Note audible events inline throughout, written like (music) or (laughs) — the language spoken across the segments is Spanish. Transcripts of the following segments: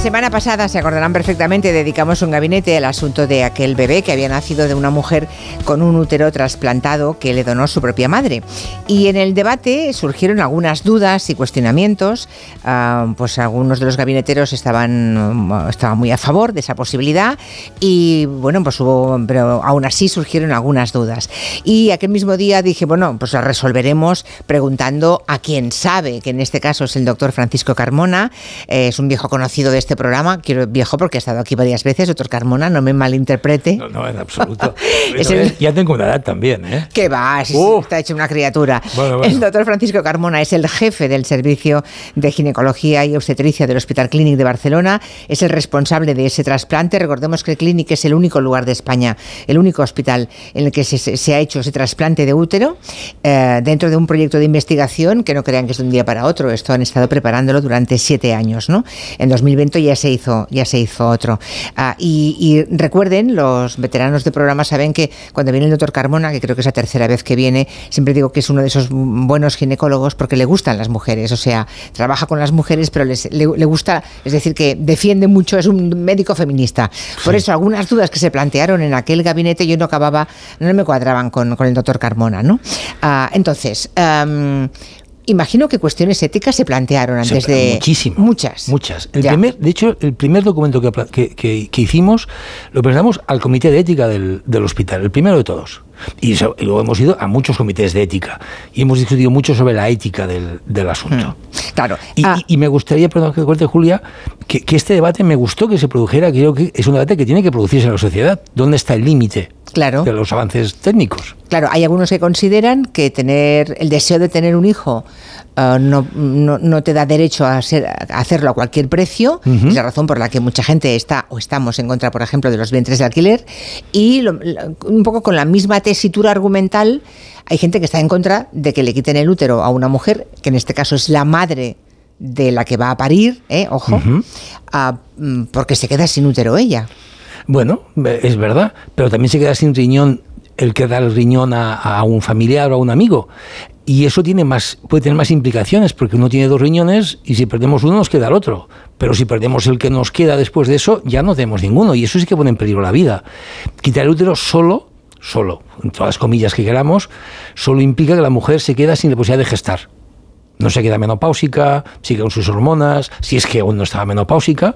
Semana pasada, se acordarán perfectamente, dedicamos un gabinete al asunto de aquel bebé que había nacido de una mujer con un útero trasplantado que le donó su propia madre. Y en el debate surgieron algunas dudas y cuestionamientos. Ah, pues algunos de los gabineteros estaban, estaban muy a favor de esa posibilidad y bueno, pues hubo, pero aún así surgieron algunas dudas. Y aquel mismo día dije, bueno, pues la resolveremos preguntando a quien sabe, que en este caso es el doctor Francisco Carmona, eh, es un viejo conocido de este programa, quiero viejo porque ha estado aquí varias veces, doctor Carmona, no me malinterprete. No, no, en absoluto. (laughs) Ya tengo una edad también, ¿eh? Que va, si, está hecho una criatura. El doctor Francisco Carmona es el jefe del Servicio de Ginecología y Obstetricia del Hospital Clínic de Barcelona, es el responsable de ese trasplante. Recordemos que el Clínic es el único lugar de España, el único hospital en el que se, ha hecho ese trasplante de útero eh, dentro de un proyecto de investigación que no crean que es de un día para otro. Esto han estado preparándolo durante siete años, ¿no? En 2020 ya se hizo, ya se hizo otro. Ah, y, recuerden, los veteranos de programa saben que cuando viene el doctor Carmona, que creo que es la tercera vez que viene, siempre digo que es uno de esos buenos ginecólogos porque le gustan las mujeres, o sea, trabaja con las mujeres, pero les, le, gusta, es decir, que defiende mucho, es un médico feminista. Por eso, algunas dudas que se plantearon en aquel gabinete yo no acababa, no me cuadraban con, el doctor Carmona, ¿no? Ah, entonces, Imagino que cuestiones éticas se plantearon antes de... Muchísimas. Muchas. Muchas. El primer, de hecho, el primer documento que, que, hicimos lo presentamos al Comité de Ética del, del hospital, el primero de todos. Y, luego hemos ido a muchos comités de ética y hemos discutido mucho sobre la ética del, del asunto. Hmm. claro. Ah. Y, me gustaría, perdón que corte Julia, que, que, este debate me gustó que se produjera, creo que es un debate que tiene que producirse en la sociedad. ¿Dónde está el límite claro. de los avances técnicos? Claro, hay algunos que consideran que tener el deseo de tener un hijo eh, no, no, te da derecho a, hacerlo a cualquier precio. Es la razón por la que mucha gente está o estamos en contra, por ejemplo, de los vientres de alquiler. Y un poco con la misma tesitura argumental, hay gente que está en contra de que le quiten el útero a una mujer, que en este caso es la madre de la que va a parir, ¿eh? ojo, mm, porque se queda sin útero ella. Bueno, es verdad, pero también se queda sin riñón el que da el riñón a, a, un familiar o a un amigo. Y eso tiene más, puede tener más implicaciones, porque uno tiene dos riñones y si perdemos uno nos queda el otro. Pero si perdemos el que nos queda después de eso, ya no tenemos ninguno. Y eso sí que pone en peligro la vida. Quitar el útero solo, solo, en todas las comillas que queramos, solo implica que la mujer se queda sin la posibilidad de gestar. No se queda menopáusica, sigue con sus hormonas, si es que aún no estaba menopáusica.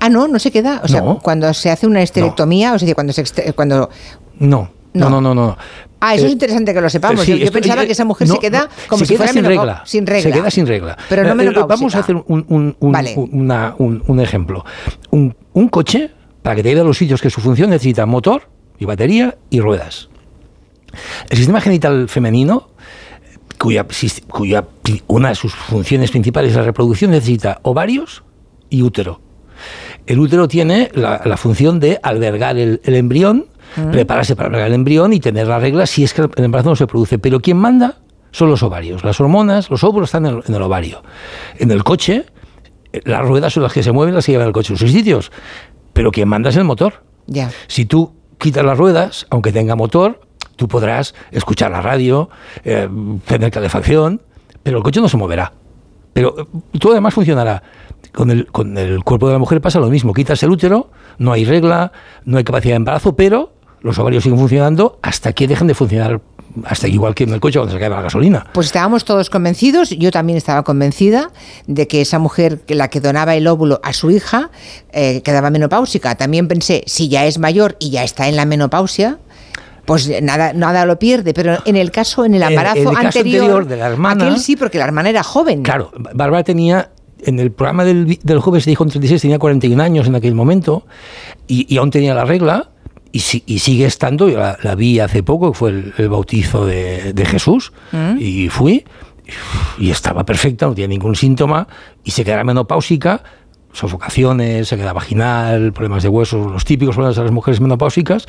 Ah, no, no se queda. O sea, cuando se hace una esterectomía, o sea, cuando se. Cuando... No, no, no, no, no. Ah, eso es eh, interesante que lo sepamos. yo, pensaba que esa mujer se queda como si fuera sin regla. sin regla. Se queda sin regla. Pero no eh, menopáusica. Vamos a hacer un, un, ejemplo. Un, coche, para que te lleve a los sitios que su función necesita motor y batería y ruedas. El sistema genital femenino, cuya, cuya una de sus funciones principales es la reproducción, necesita ovarios y útero. El útero tiene la, función de albergar el embrión prepararse para el embrión y tener la regla si es que el embarazo no se produce. Pero quien manda son los ovarios. Las hormonas, los óvulos están en el, ovario. En el coche, las ruedas son las que se mueven, las que llevan el coche en sus sitios. Pero quien manda es el motor. Si tú quitas las ruedas, aunque tenga motor, tú podrás escuchar la radio, eh, tener calefacción, pero el coche no se moverá. Pero eh, todo además funcionará. Con el, con el cuerpo de la mujer pasa lo mismo. Quitas el útero, no hay regla, no hay capacidad de embarazo, pero los ovarios siguen funcionando hasta que dejen de funcionar hasta igual que en el coche cuando se cae la gasolina. Pues estábamos todos convencidos, yo también estaba convencida de que esa mujer, la que donaba el óvulo a su hija, eh, quedaba menopáusica. También pensé, si ya es mayor y ya está en la menopausia, pues nada, nada lo pierde. Pero en el caso, en el embarazo anterior, de la hermana, aquel sí, porque la hermana era joven. Claro, Bárbara tenía en el programa del, del jueves se dijo en 36, tenía 41 años en aquel momento y, y aún tenía la regla y, y, sigue estando, yo la, vi hace poco, fue el, bautizo de, Jesús, mm. y fui, y estaba perfecta, no tenía ningún síntoma, y se quedaba menopáusica, sofocaciones, se queda vaginal, problemas de huesos, los típicos problemas de las mujeres menopáusicas,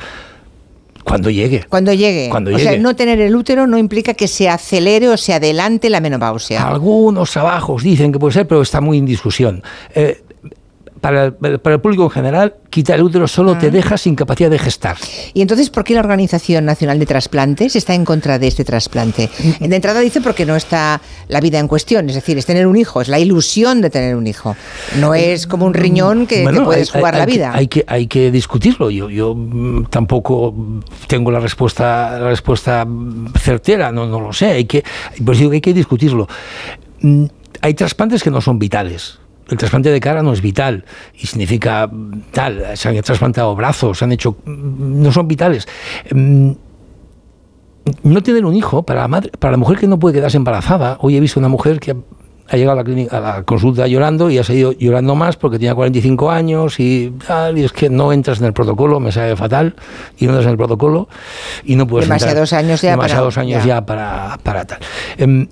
cuando llegue. Cuando llegue. Cuando o sea, no tener el útero no implica que se acelere o se adelante la menopausia. Algunos trabajos dicen que puede ser, pero está muy en discusión. Eh, para, el público en general, quitar el útero solo te deja sin capacidad de gestar. ¿Y entonces por qué la Organización Nacional de Trasplantes está en contra de este trasplante? De entrada dice porque no está la vida en cuestión, es decir, es tener un hijo, es la ilusión de tener un hijo. No es como un riñón que, puedes jugar la vida. hay, que, hay que discutirlo. Yo, yo mm, tampoco tengo la respuesta, la respuesta certera, no, no lo sé. Hay que, por eso digo que hay que discutirlo. Mm, hay trasplantes que no son vitales el trasplante de cara no es vital y significa tal, se han trasplantado brazos, se han hecho, no son vitales. Mm, no tener un hijo para la, madre, para la mujer que no puede quedarse embarazada. Hoy he visto una mujer que ha llegado a la, clínica, a la consulta llorando y ha seguido llorando más porque tenía 45 años y tal, y es que no entras en el protocolo, me sabe fatal, y no entras en el protocolo y no puedes demasiados años ya demasiados años ya, para, para tal. Em,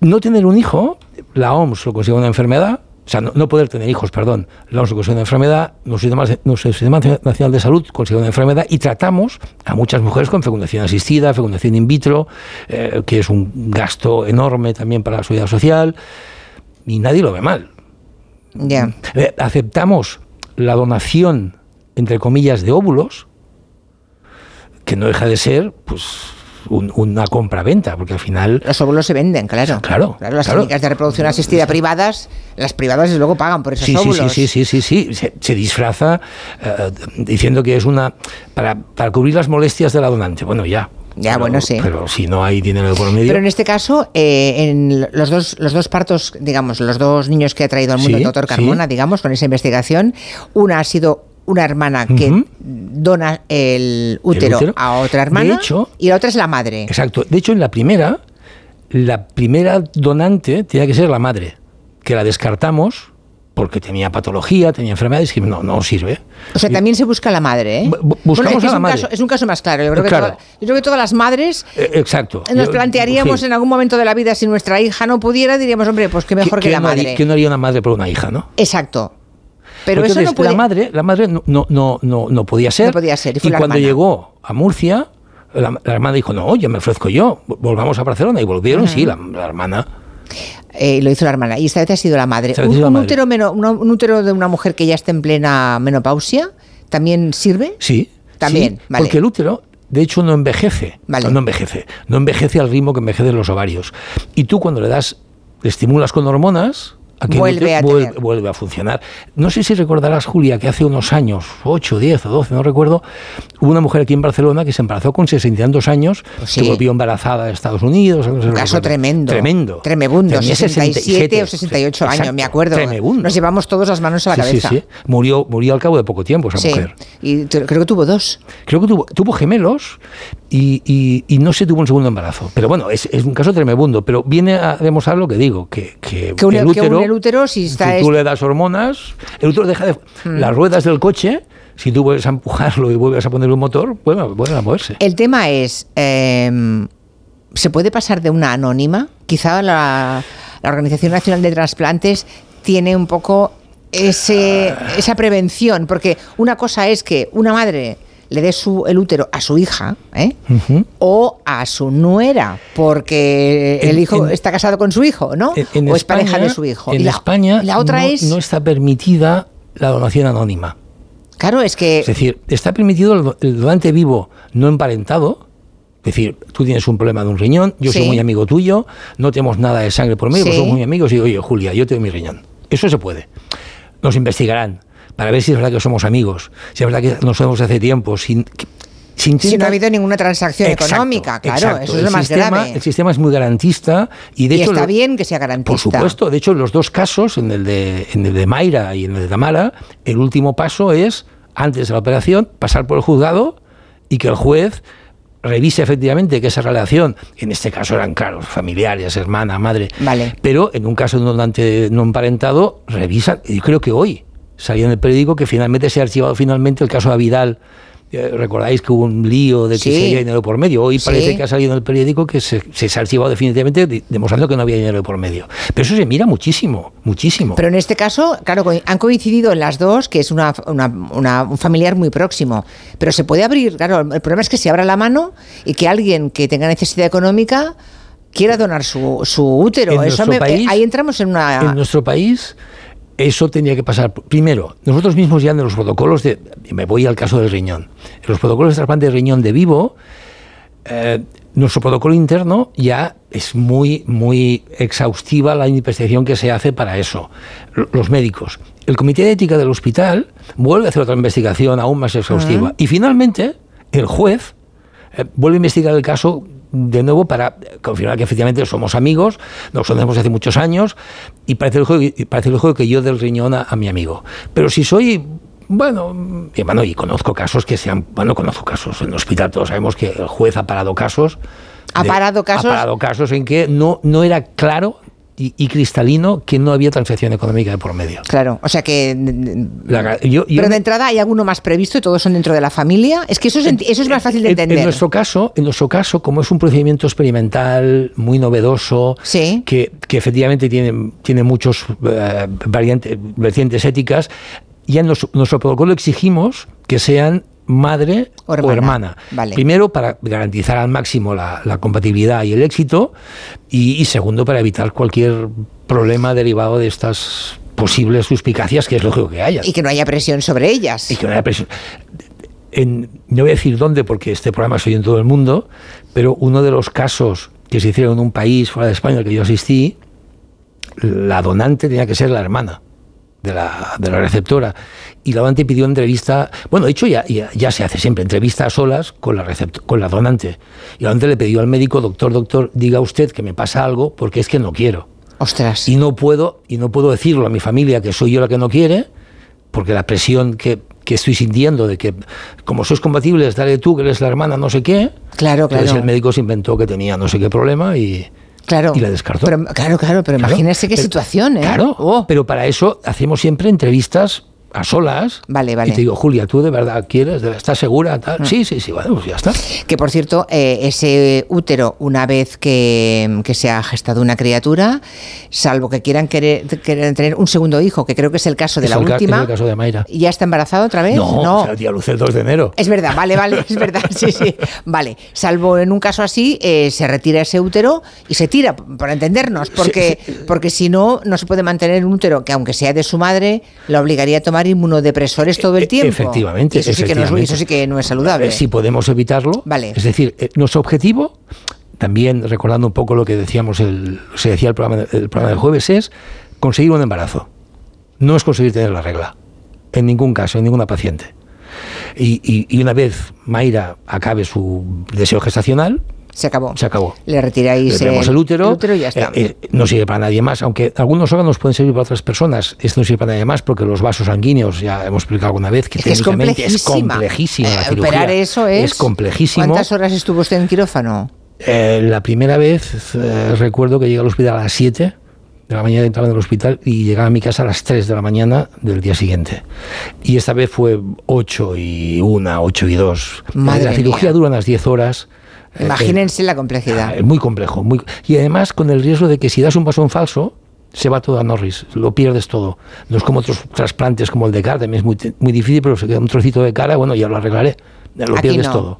no tener un hijo, la OMS lo considera una enfermedad, o sea, no, poder tener hijos, perdón, la considera una enfermedad, nuestro sistema, nacional de salud considera una enfermedad y tratamos a muchas mujeres con fecundación asistida, fecundación in vitro, eh, que es un gasto enorme también para la seguridad social, y nadie lo ve mal. Ya. Eh, aceptamos la donación, entre comillas, de óvulos, que no deja de ser, pues una compra-venta, porque al final... Los óvulos se venden, claro. Claro. las clínicas de reproducción asistida privadas, las privadas luego pagan por esos sí, óvulos. Sí, sí, sí, sí, sí. Se, disfraza eh, diciendo que es una... Para, para cubrir las molestias de la donante. Bueno, ya, ya, bueno, sí. Pero si no hay dinero por medio. Pero en este caso, eh, en los dos, los dos partos, digamos, los dos niños que ha traído al mundo el doctor Carmona, digamos, con esa investigación, una ha sido una hermana que dona el útero, a otra hermana y la otra es la madre. Exacto. De hecho, en la primera, la primera donante tiene que ser la madre, que la descartamos porque tenía patología, tenía enfermedades que no, no sirve. O sea, también se busca la madre, ¿eh? Buscamos es a la madre. Caso, es un caso más claro. Yo creo, que, yo creo que todas las madres eh, exacto. nos plantearíamos en algún momento de la vida si nuestra hija no pudiera, diríamos, hombre, pues qué mejor que la madre. ¿Qué no haría una madre por una hija, no? Exacto. Pero eso no la madre, la madre no, no, no, no podía ser. No podía ser. Y, cuando llegó a Murcia, la, hermana dijo, no, yo me ofrezco yo, volvamos a Barcelona. Y volvieron, sí, la, hermana. Eh, lo hizo la hermana. Y esta vez ha sido la madre. ¿Un, Útero un, útero de una mujer que ya está en plena menopausia también sirve? Sí. También, vale. Porque el útero de hecho no envejece, vale. no, envejece, no envejece al ritmo que envejecen los ovarios. Y tú cuando le das, le estimulas con hormonas, vuelve, a vuelve, a funcionar. No sé si recordarás, Julia, que hace unos años, 8, 10 o 12, no recuerdo, hubo una mujer aquí en Barcelona que se embarazó con 62 años, pues que volvió embarazada a Estados Unidos. Un caso tremendo. Tremendo. Tremebundo, 67 o 68 años, me acuerdo. Nos llevamos todos las manos a la cabeza. Sí, sí. Murió, murió al cabo de poco tiempo esa mujer. Y creo que tuvo dos. Creo que tuvo, tuvo gemelos y, y, no se tuvo un segundo embarazo. Pero bueno, es, es, un caso tremebundo, pero viene a demostrar lo que digo, que, que, que el útero, el útero si, está tú le das hormonas, el útero deja de... Mm. Las ruedas del coche, si tú vuelves a empujarlo y vuelves a ponerle un motor, vuelven, a moverse. El tema es, em, ¿se puede pasar de una anónima? Quizá la, la Organización Nacional de Trasplantes tiene un poco ese, esa prevención, porque una cosa es que una madre le dé su, el útero a su hija ¿eh? o a su nuera, porque el hijo está casado con su hijo, ¿no? o es pareja de su hijo. En España la otra no, es... no está permitida la donación anónima. Claro, es que... Es decir, está permitido el donante vivo no emparentado, es decir, tú tienes un problema de un riñón, yo soy muy amigo tuyo, no tenemos nada de sangre por medio, pero somos muy amigos y oye, Julia, yo tengo mi riñón. Eso se puede. Nos investigarán para ver si es verdad que somos amigos, si es verdad que nos somos hace tiempo, sin, sin si no ha habido ninguna transacción económica, claro, eso es lo más grave. El sistema es muy garantista y de hecho está bien que sea garantista. Por supuesto, de hecho en los dos casos, en el de en el de Mayra y en el de Tamara, el último paso es antes de la operación pasar por el juzgado y que el juez revise efectivamente que esa relación, en este caso eran claro, familiares, hermana, madre, vale. pero en un caso de un donante no emparentado, revisan, y creo que hoy salía en el periódico que finalmente se ha archivado finalmente el caso de Vidal. Eh, recordáis que hubo un lío de que se había dinero por medio. Hoy parece que ha salido en el periódico que se, se, ha archivado definitivamente, demostrando que no había dinero por medio. Pero eso se mira muchísimo, muchísimo. Pero en este caso, claro, han coincidido en las dos, que es una, un familiar muy próximo. Pero se puede abrir, claro, el problema es que se abra la mano y que alguien que tenga necesidad económica quiera donar su, su útero. Eso ahí entramos en una... En nuestro país eso tenía que pasar. Primero, nosotros mismos ya en los protocolos de. Me voy al caso del riñón. En los protocolos de trasplante de riñón de vivo, eh, nuestro protocolo interno ya es muy, muy exhaustiva la investigación que se hace para eso. Los médicos. El Comité de Ética del hospital vuelve a hacer otra investigación aún más exhaustiva. Y finalmente, el juez eh, vuelve a investigar el caso de nuevo para confirmar que efectivamente somos amigos, nos conocemos hace muchos años y parece el juego, parece el juego que yo del riñón a, mi amigo. Pero si soy bueno, y, bueno, y conozco casos que sean, bueno, conozco casos en el hospital, todos sabemos que el juez ha parado casos. ¿Ha parado casos? Ha parado casos en que no, no era claro y, cristalino que no había transacción económica de por medio. Claro, o sea que... pero de entrada hay alguno más previsto y todos son dentro de la familia. Es que eso es, eso es más fácil de entender. En, nuestro caso, en nuestro caso, como es un procedimiento experimental muy novedoso, que, que, efectivamente tiene, tiene muchos eh, variantes, vertientes éticas, ya en nuestro protocolo exigimos que sean madre o hermana. Primero, para garantizar al máximo la, compatibilidad y el éxito, y, segundo, para evitar cualquier problema derivado de estas posibles suspicacias, que es lógico que haya. Y que no haya presión sobre ellas. Y que no haya presión. En, no voy a decir dónde, porque este programa soy en todo el mundo, pero uno de los casos que se hicieron en un país fuera de España al que yo asistí, la donante tenía que ser la hermana de la, de la receptora. Y la donante pidió entrevista, bueno, de hecho ya, ya, se hace siempre, entrevista a solas con la, con la donante. Y la donante le pidió al médico, doctor, doctor, diga usted que me pasa algo porque es que no quiero. Ostras. Y no puedo, y no puedo decirlo a mi familia que soy yo la que no quiere, porque la presión que, que estoy sintiendo de que como sois compatibles, dale tú que eres la hermana, no sé qué. Claro, claro. Entonces el médico se inventó que tenía no sé qué problema y, Claro. Y la descartó. claro, claro, pero imagínese qué situación, ¿eh? Claro, oh. pero para eso hacemos siempre entrevistas a solas. Vale, vale. Y te digo, Julia, ¿tú de verdad quieres? ¿Estás segura? Tal? Mm. Sí, sí, sí, bueno, pues ya está. Que por cierto, eh, ese útero, una vez que, que, se ha gestado una criatura, salvo que quieran querer, tener un segundo hijo, que creo que es el caso de la última. Es el caso de Mayra. ¿Ya está embarazada otra vez? No, no. O sea, el 2 de enero. Es verdad, vale, vale, es verdad, sí, sí. Vale, salvo en un caso así, eh, se retira ese útero y se tira, para entendernos, porque, porque si no, no se puede mantener un útero que, aunque sea de su madre, la obligaría a tomar inmunodepresores todo el e-, tiempo. Efectivamente. eso, Sí que no es, eso sí que no es saludable. Eh, si podemos evitarlo. Vale. Es decir, eh, nuestro objetivo, también recordando un poco lo que decíamos, el, se decía el programa, el programa del jueves, es conseguir un embarazo. No es conseguir tener la regla. En ningún caso, en ninguna paciente. Y, y una vez Mayra acabe su deseo gestacional, se acabó. Se acabó. Le retiráis Le el, útero. y ya está. Eh, eh, no sirve para nadie más, aunque algunos órganos pueden servir para otras personas. Esto no sirve para nadie más porque los vasos sanguíneos, ya hemos explicado alguna vez, que es técnicamente es complejísima. la eh, Operar eso es. Es complejísimo. ¿Cuántas horas estuvo usted en quirófano? la primera vez recuerdo que llegué al hospital a las 7 de la mañana entraba en el hospital y llegaba a mi casa a las 3 de la mañana del día siguiente. Y esta vez fue 8 y 1, 8 y 2. la cirugía dura unas 10 horas. Eh, Imagínense la complejidad. Es muy complejo. Muy, y además con el riesgo de que si das un paso en falso, se va todo a Norris, lo pierdes todo. No es como otros trasplantes como el de cara, también es muy, muy difícil, pero se queda un trocito de cara, bueno, ya lo arreglaré. Lo pierdes, todo.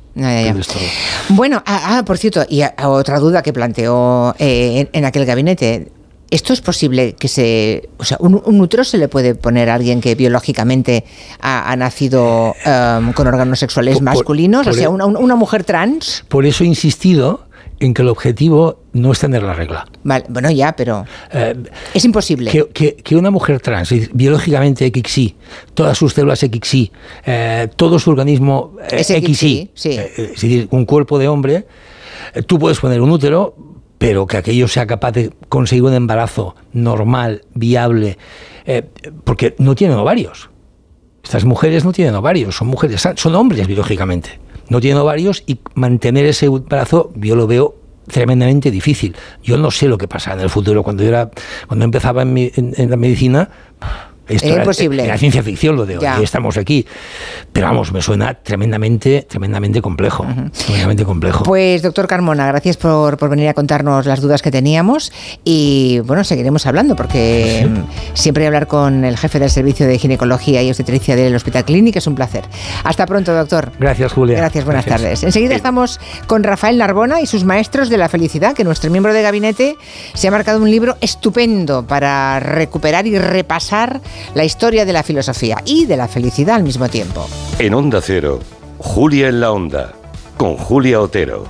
Bueno, ah, ah, por cierto, y otra duda que planteó eh, en, aquel gabinete, ¿Esto es posible que se... O sea, un, útero se le puede poner a alguien que biológicamente ha, nacido em, con órganos sexuales masculinos? o sea, e- una, una, mujer trans. Por eso he insistido en que el objetivo no es tener la regla. Vale, bueno, ya, pero eh, es imposible. Que, que, una mujer trans, biológicamente XY, todas sus células XY, eh, todo su organismo eh, XY, sí. es decir, un cuerpo de hombre, tú puedes poner un útero, pero que aquello sea capaz de conseguir un embarazo normal, viable, eh, porque no tienen ovarios. Estas mujeres no tienen ovarios, son mujeres, son hombres biológicamente. No tienen ovarios y mantener ese embarazo yo lo veo tremendamente difícil. Yo no sé lo que pasa en el futuro. Cuando yo era, cuando empezaba en, la medicina, Esto era imposible. La ciencia ficción lo de hoy, estamos aquí. Pero vamos, me suena tremendamente, tremendamente complejo. Tremendamente complejo. Pues, doctor Carmona, gracias por, por, venir a contarnos las dudas que teníamos. Y bueno, seguiremos hablando, porque siempre hablar con el jefe del servicio de ginecología y obstetricia del Hospital Clínic es un placer. Hasta pronto, doctor. Gracias, Julia. Gracias, buenas tardes. Enseguida estamos con Rafael Narbona y sus maestros de la felicidad, que nuestro miembro de gabinete se ha marcado un libro estupendo para recuperar y repasar la historia de la filosofía y de la felicidad al mismo tiempo. En Onda Cero, Julia en la Onda, con Julia Otero.